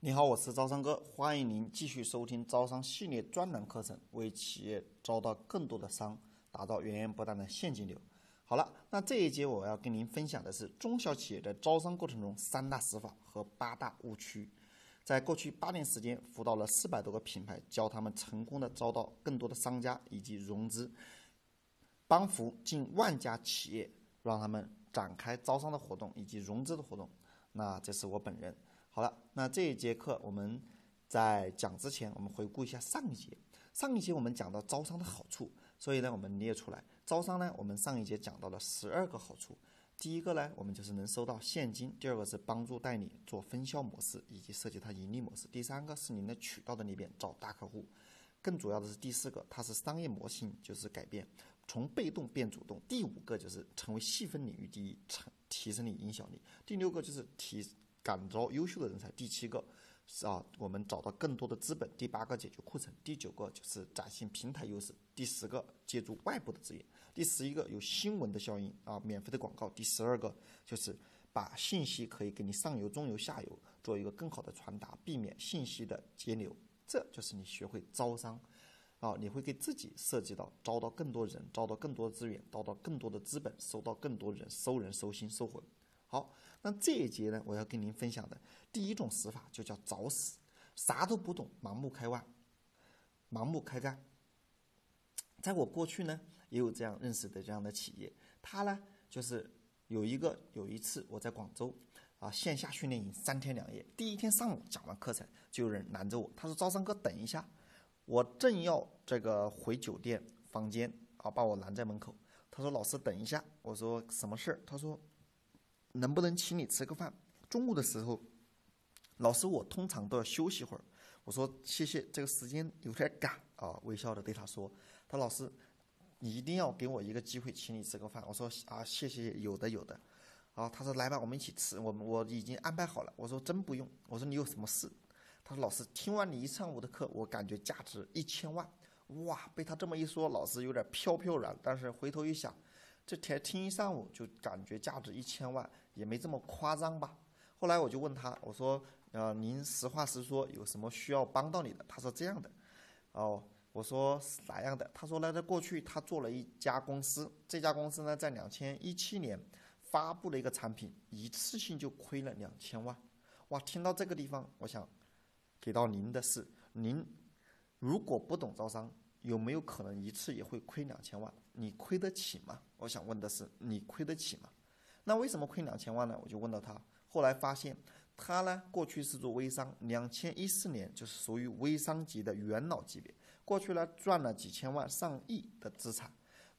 你好，我是招商哥，欢迎您继续收听招商系列专栏课程，为企业招到更多的商，打造源源不断的现金流。好了，那这一节我要跟您分享的是中小企业的招商过程中三大死法和八大误区。在过去八年时间，辅导了四百多个品牌，教他们成功的招到更多的商家以及融资，帮扶近万家企业，让他们展开招商的活动以及融资的活动。那这是我本人。好了，那这一节课我们在讲之前，我们回顾一下上一节。上一节我们讲到招商的好处，所以呢，我们列出来招商呢，我们上一节讲到了十二个好处。第一个呢，我们就是能收到现金；第二个是帮助代理做分销模式以及设计它盈利模式；第三个是您的渠道的裂变，找大客户；更主要的是第四个，它是商业模型就是改变，从被动变主动；第五个就是成为细分领域第一，成提升你影响力；第六个就是提。感召优秀的人才。第七个是啊，我们找到更多的资本。第八个解决库存。第九个就是展现平台优势。第十个借助外部的资源。第十一个有新闻的效应啊，免费的广告。第十二个就是把信息可以给你上游、中游、下游做一个更好的传达，避免信息的截流。这就是你学会招商啊，你会给自己涉及到招到更多人，招到更多的资源，招到更多的资本，收到更多人，收人、收心、收魂。好，那这一节呢，我要跟您分享的第一种死法就叫找死，啥都不懂，盲目开挖，盲目开干。在我过去呢，也有这样认识的这样的企业，他呢就是有一个有一次我在广州啊线下训练营三天两夜，第一天上午讲完课程，就有人拦着我，他说：“招商哥，等一下，我正要这个回酒店房间啊，把我拦在门口。”他说：“老师，等一下。”我说：“什么事儿？”他说。能不能请你吃个饭？中午的时候，老师我通常都要休息会儿。我说谢谢，这个时间有点赶啊。微笑的对他说：“他老师，你一定要给我一个机会，请你吃个饭。”我说啊，谢谢，有的有的。啊，他说来吧，我们一起吃。我们我已经安排好了。我说真不用。我说你有什么事？他说老师，听完你一上午的课，我感觉价值一千万。哇，被他这么一说，老师有点飘飘然。但是回头一想。这天听一上午就感觉价值一千万，也没这么夸张吧？后来我就问他，我说：“呃，您实话实说，有什么需要帮到你的？”他说：“这样的。”哦，我说是哪样的？他说：“呢，在过去他做了一家公司，这家公司呢，在两千一七年发布了一个产品，一次性就亏了两千万。哇，听到这个地方，我想给到您的是，您如果不懂招商。”有没有可能一次也会亏两千万？你亏得起吗？我想问的是，你亏得起吗？那为什么亏两千万呢？我就问到他，后来发现他呢，过去是做微商，两千一四年就是属于微商级的元老级别，过去呢赚了几千万、上亿的资产，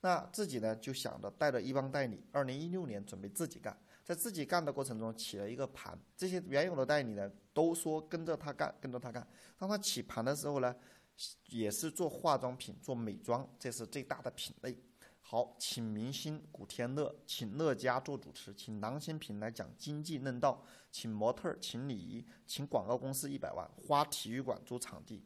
那自己呢就想着带着一帮代理，二零一六年准备自己干，在自己干的过程中起了一个盘，这些原有的代理呢都说跟着他干，跟着他干，当他起盘的时候呢。也是做化妆品、做美妆，这是最大的品类。好，请明星古天乐，请乐嘉做主持，请郎咸平来讲经济论道，请模特儿，请礼仪，请广告公司一百万，花体育馆租场地，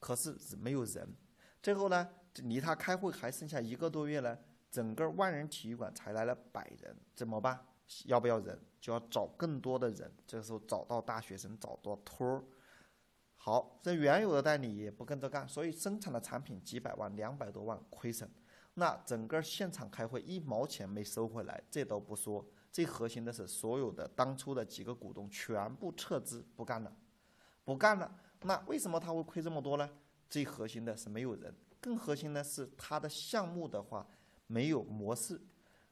可是没有人。最后呢，离他开会还剩下一个多月呢，整个万人体育馆才来了百人，怎么办？要不要人？就要找更多的人。这个时候找到大学生，找到托儿。好，这原有的代理也不跟着干，所以生产的产品几百万、两百多万亏损，那整个现场开会一毛钱没收回来，这都不说，最核心的是所有的当初的几个股东全部撤资不干了，不干了，那为什么他会亏这么多呢？最核心的是没有人，更核心的是他的项目的话没有模式，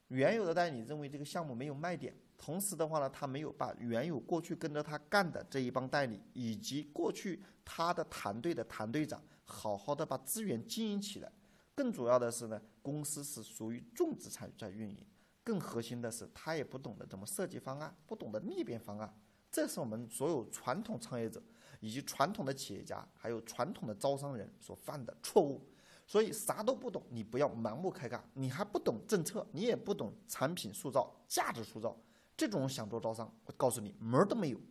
原有的代理认为这个项目没有卖点。同时的话呢，他没有把原有过去跟着他干的这一帮代理，以及过去他的团队的团队长，好好的把资源经营起来。更主要的是呢，公司是属于重资产在运营。更核心的是，他也不懂得怎么设计方案，不懂得裂变方案。这是我们所有传统创业者，以及传统的企业家，还有传统的招商人所犯的错误。所以啥都不懂，你不要盲目开干。你还不懂政策，你也不懂产品塑造、价值塑造。这种想做招商，我告诉你门儿都没有。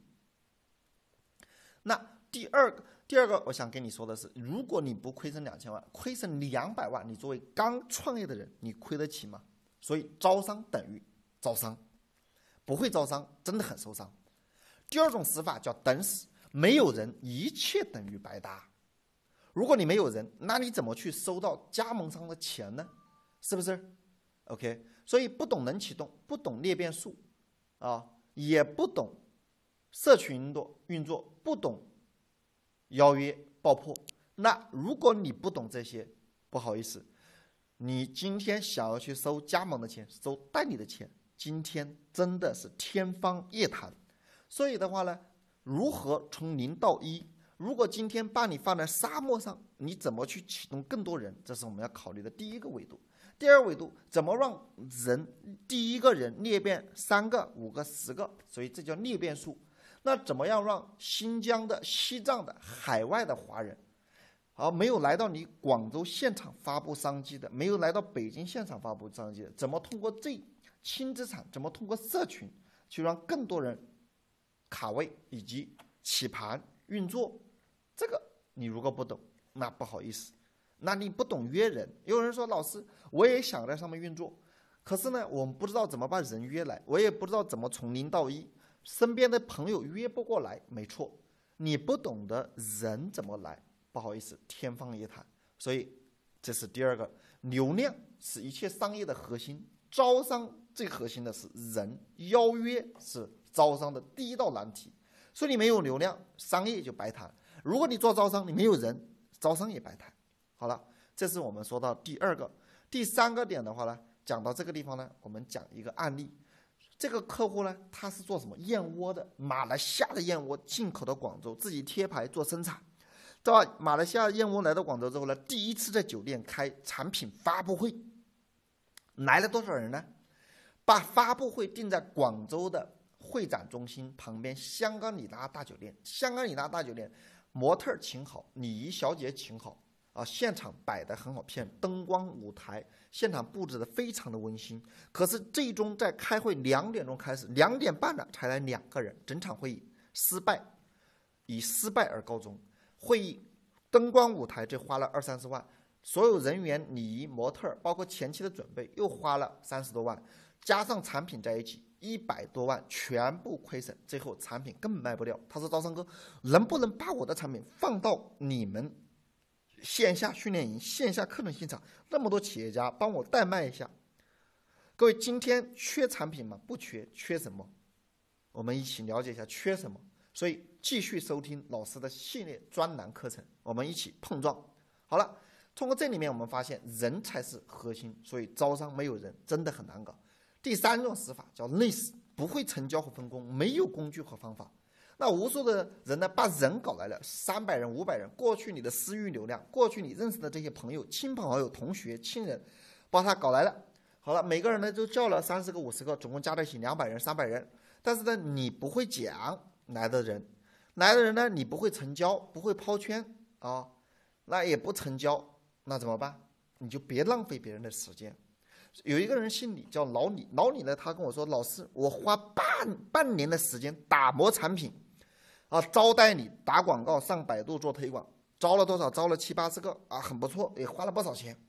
那第二个，第二个，我想跟你说的是，如果你不亏损两千万，亏损两百万，你作为刚创业的人，你亏得起吗？所以招商等于招商，不会招商真的很受伤。第二种死法叫等死，没有人，一切等于白搭。如果你没有人，那你怎么去收到加盟商的钱呢？是不是？OK，所以不懂能启动，不懂裂变术，啊，也不懂社群的运作，不懂邀约爆破。那如果你不懂这些，不好意思，你今天想要去收加盟的钱，收代理的钱，今天真的是天方夜谭。所以的话呢，如何从零到一？如果今天把你放在沙漠上，你怎么去启动更多人？这是我们要考虑的第一个维度。第二维度，怎么让人第一个人裂变三个、五个、十个？所以这叫裂变术。那怎么样让新疆的、西藏的、海外的华人，而没有来到你广州现场发布商机的，没有来到北京现场发布商机的，怎么通过这轻资产？怎么通过社群去让更多人卡位以及起盘运作？这个你如果不懂，那不好意思。那你不懂约人，有人说老师，我也想在上面运作，可是呢，我们不知道怎么把人约来，我也不知道怎么从零到一，身边的朋友约不过来，没错，你不懂得人怎么来，不好意思，天方夜谭。所以这是第二个，流量是一切商业的核心，招商最核心的是人，邀约是招商的第一道难题。所以你没有流量，商业就白谈；如果你做招商，你没有人，招商也白谈。好了，这是我们说到第二个、第三个点的话呢，讲到这个地方呢，我们讲一个案例。这个客户呢，他是做什么燕窝的？马来西亚的燕窝进口到广州，自己贴牌做生产。到马来西亚燕窝来到广州之后呢，第一次在酒店开产品发布会，来了多少人呢？把发布会定在广州的会展中心旁边香格里拉大酒店。香格里拉大酒店，模特请好，礼仪小姐请好。啊，现场摆的很好片，灯光舞台，现场布置的非常的温馨。可是最终在开会两点钟开始，两点半了才来两个人，整场会议失败，以失败而告终。会议灯光舞台这花了二三十万，所有人员、礼仪、模特，包括前期的准备又花了三十多万，加上产品在一起一百多万，全部亏损，最后产品根本卖不掉。他说：“招商哥，能不能把我的产品放到你们？”线下训练营、线下课程现场，那么多企业家帮我代卖一下。各位，今天缺产品吗？不缺，缺什么？我们一起了解一下缺什么。所以继续收听老师的系列专栏课程，我们一起碰撞。好了，通过这里面我们发现人才是核心，所以招商没有人真的很难搞。第三种死法叫累死，不会成交和分工，没有工具和方法。那无数的人呢，把人搞来了，三百人、五百人。过去你的私域流量，过去你认识的这些朋友、亲朋好友、同学、亲人，把他搞来了。好了，每个人呢都叫了三十个、五十个，总共加在一起两百人、三百人。但是呢，你不会讲来的人，来的人呢，你不会成交，不会抛圈啊，那也不成交，那怎么办？你就别浪费别人的时间。有一个人姓李，叫老李。老李呢，他跟我说：“老师，我花半半年的时间打磨产品。”啊，招代理打广告，上百度做推广，招了多少？招了七八十个啊，很不错，也花了不少钱。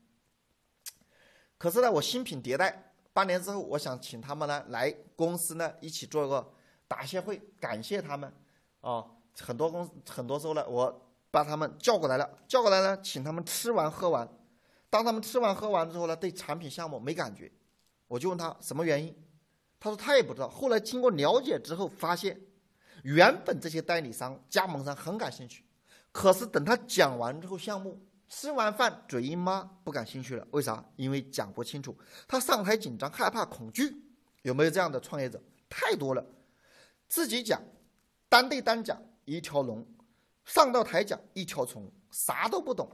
可是呢，我新品迭代，半年之后，我想请他们呢来公司呢一起做个答谢会，感谢他们。啊，很多公司很多时候呢，我把他们叫过来了，叫过来呢，请他们吃完喝完。当他们吃完喝完之后呢，对产品项目没感觉，我就问他什么原因，他说他也不知道。后来经过了解之后，发现。原本这些代理商、加盟商很感兴趣，可是等他讲完之后，项目吃完饭嘴一抹，不感兴趣了。为啥？因为讲不清楚，他上台紧张、害怕、恐惧。有没有这样的创业者？太多了。自己讲，单对单讲一条龙，上到台讲一条虫，啥都不懂，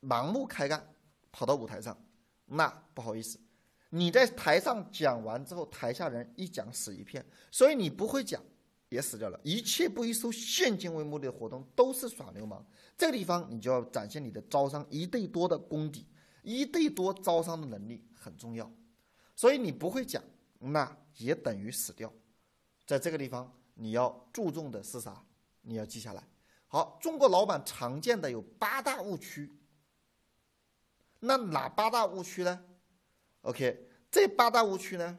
盲目开干，跑到舞台上，那不好意思，你在台上讲完之后，台下人一讲死一片。所以你不会讲。也死掉了。一切不以收现金为目的的活动都是耍流氓。这个地方你就要展现你的招商一对多的功底，一对多招商的能力很重要。所以你不会讲，那也等于死掉。在这个地方你要注重的是啥？你要记下来。好，中国老板常见的有八大误区。那哪八大误区呢？OK，这八大误区呢？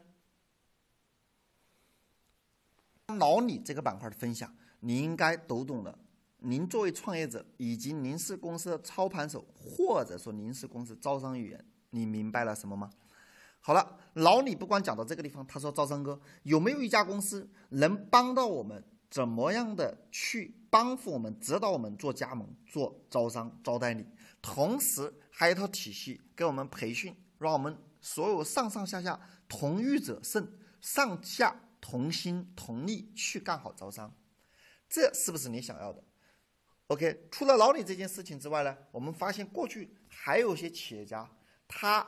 老李这个板块的分享，你应该读懂了您作为创业者，以及您是公司的操盘手，或者说您是公司招商语言，你明白了什么吗？好了，老李不光讲到这个地方，他说：“招商哥，有没有一家公司能帮到我们，怎么样的去帮扶我们，指导我们做加盟、做招商、招代理，同时还有一套体系给我们培训，让我们所有上上下下同欲者胜，上下同心同力去干好招商，这是不是你想要的？” OK，除了老李这件事情之外呢，我们发现过去还有些企业家，他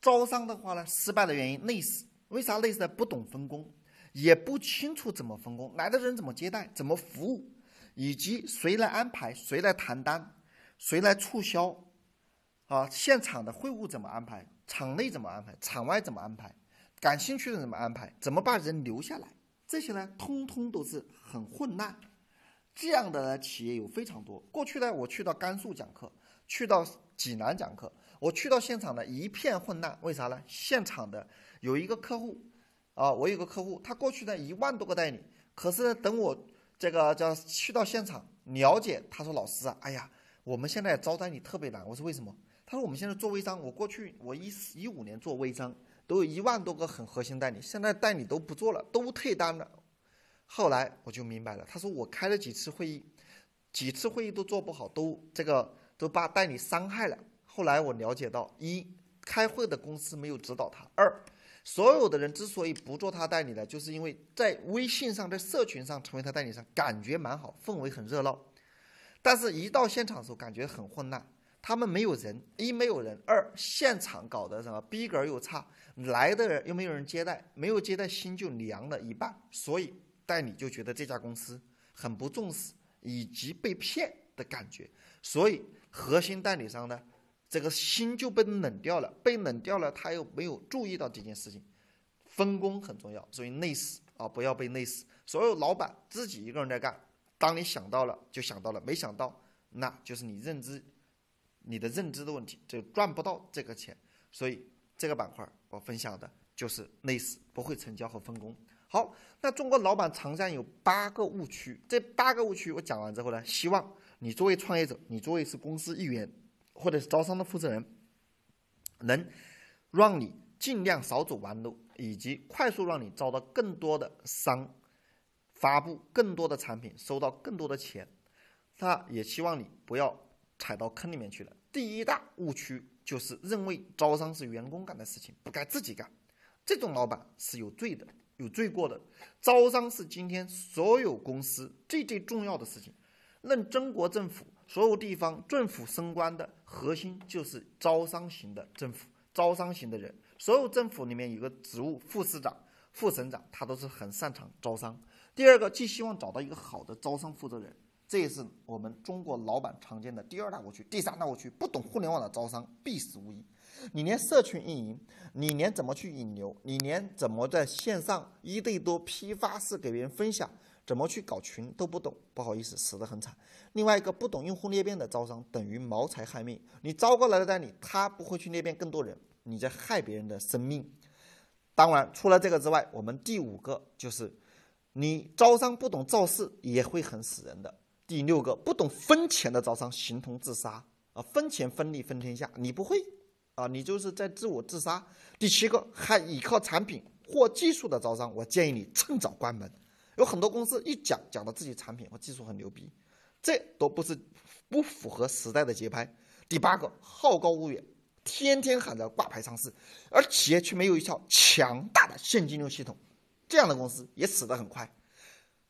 招商的话呢，失败的原因类似，为啥类似呢？不懂分工，也不清楚怎么分工，来的人怎么接待，怎么服务，以及谁来安排，谁来谈单，谁来促销，啊，现场的会务怎么安排，场内怎么安排，场外怎么安排，感兴趣的怎么安排，怎么把人留下来，这些呢，通通都是很混乱。这样的企业有非常多。过去呢，我去到甘肃讲课，去到济南讲课，我去到现场呢，一片混乱。为啥呢？现场的有一个客户，啊，我有个客户，他过去呢一万多个代理，可是等我这个叫去到现场了解，他说老师啊，哎呀，我们现在招代理特别难。我说为什么？他说我们现在做微商，我过去我一四一五年做微商，都有一万多个很核心代理，现在代理都不做了，都退单了。后来我就明白了，他说我开了几次会议，几次会议都做不好，都这个都把代理伤害了。后来我了解到，一开会的公司没有指导他；二所有的人之所以不做他代理呢，就是因为在微信上、在社群上成为他代理商，感觉蛮好，氛围很热闹。但是，一到现场的时候，感觉很混乱。他们没有人，一没有人，二现场搞的什么逼格又差，来的人又没有人接待，没有接待心就凉了一半，所以。代理就觉得这家公司很不重视，以及被骗的感觉，所以核心代理商呢，这个心就被冷掉了，被冷掉了，他又没有注意到这件事情，分工很重要，所以累死啊，不要被累死。所有老板自己一个人在干，当你想到了就想到了，没想到那就是你认知，你的认知的问题，就赚不到这个钱。所以这个板块我分享的就是类似，不会成交和分工。好，那中国老板常见有八个误区，这八个误区我讲完之后呢，希望你作为创业者，你作为是公司一员或者是招商的负责人，能让你尽量少走弯路，以及快速让你招到更多的商，发布更多的产品，收到更多的钱。那也希望你不要踩到坑里面去了。第一大误区就是认为招商是员工干的事情，不该自己干，这种老板是有罪的。有罪过的招商是今天所有公司最最重要的事情。任中国政府所有地方政府升官的核心就是招商型的政府，招商型的人。所有政府里面有个职务，副市长、副省长，他都是很擅长招商。第二个，既希望找到一个好的招商负责人，这也是我们中国老板常见的第二大误区。第三大误区，不懂互联网的招商必死无疑。你连社群运营，你连怎么去引流，你连怎么在线上一对多批发式给别人分享，怎么去搞群都不懂，不好意思，死得很惨。另外一个不懂用户裂变的招商，等于谋财害命。你招过来的代理，他不会去裂变更多人，你在害别人的生命。当然，除了这个之外，我们第五个就是，你招商不懂造势也会很死人的。第六个，不懂分钱的招商，形同自杀啊！分钱分利分天下，你不会。啊，你就是在自我自杀。第七个，还依靠产品或技术的招商，我建议你趁早关门。有很多公司一讲讲到自己产品或技术很牛逼，这都不是不符合时代的节拍。第八个，好高骛远，天天喊着挂牌上市，而企业却没有一套强大的现金流系统，这样的公司也死得很快。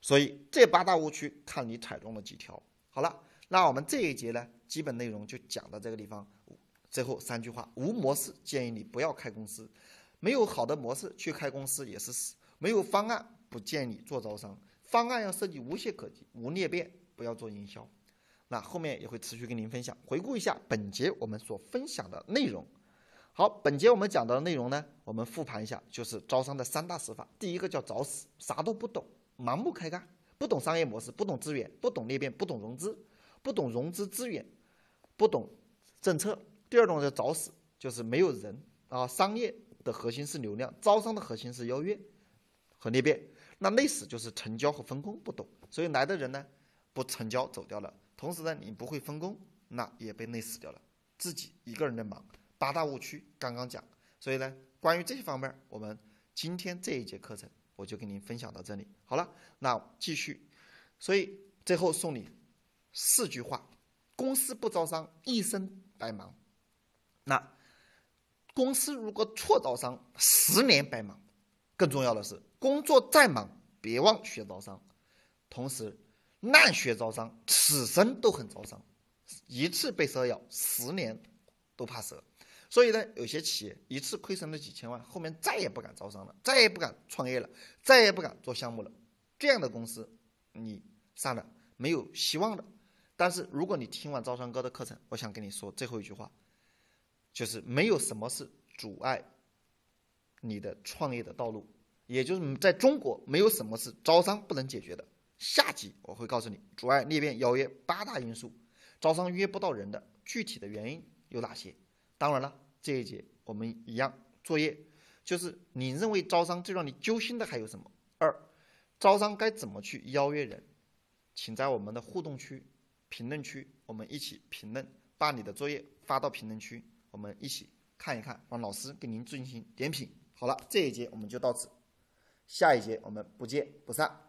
所以这八大误区，看你踩中了几条。好了，那我们这一节呢，基本内容就讲到这个地方。最后三句话：无模式，建议你不要开公司；没有好的模式去开公司也是死；没有方案，不建议你做招商。方案要设计无懈可击、无裂变，不要做营销。那后面也会持续跟您分享。回顾一下本节我们所分享的内容。好，本节我们讲到的内容呢，我们复盘一下，就是招商的三大死法。第一个叫找死，啥都不懂，盲目开干，不懂商业模式，不懂资源，不懂裂变，不懂融资，不懂融资资源，不懂政策。第二种叫找死，就是没有人啊。商业的核心是流量，招商的核心是邀约和裂变。那累死就是成交和分工不懂，所以来的人呢，不成交走掉了。同时呢，你不会分工，那也被累死掉了。自己一个人的忙，八大误区刚刚讲。所以呢，关于这些方面，我们今天这一节课程我就跟您分享到这里。好了，那继续。所以最后送你四句话：公司不招商，一生白忙。那公司如果错招商，十年白忙。更重要的是，工作再忙，别忘学招商。同时，烂学招商，此生都很招商。一次被蛇咬，十年都怕蛇。所以呢，有些企业一次亏损了几千万，后面再也不敢招商了，再也不敢创业了，再也不敢做项目了。这样的公司，你上了没有希望的。但是，如果你听完招商哥的课程，我想跟你说最后一句话，就是没有什么是阻碍你的创业的道路，也就是在中国没有什么是招商不能解决的。下集我会告诉你阻碍裂变邀约八大因素，招商约不到人的具体的原因有哪些。当然了，这一节我们一样作业，就是你认为招商最让你揪心的还有什么？二，招商该怎么去邀约人？请在我们的互动区、评论区，我们一起评论，把你的作业发到评论区，我们一起看一看，让老师给您进行点评。好了，这一节我们就到此，下一节我们不见不散。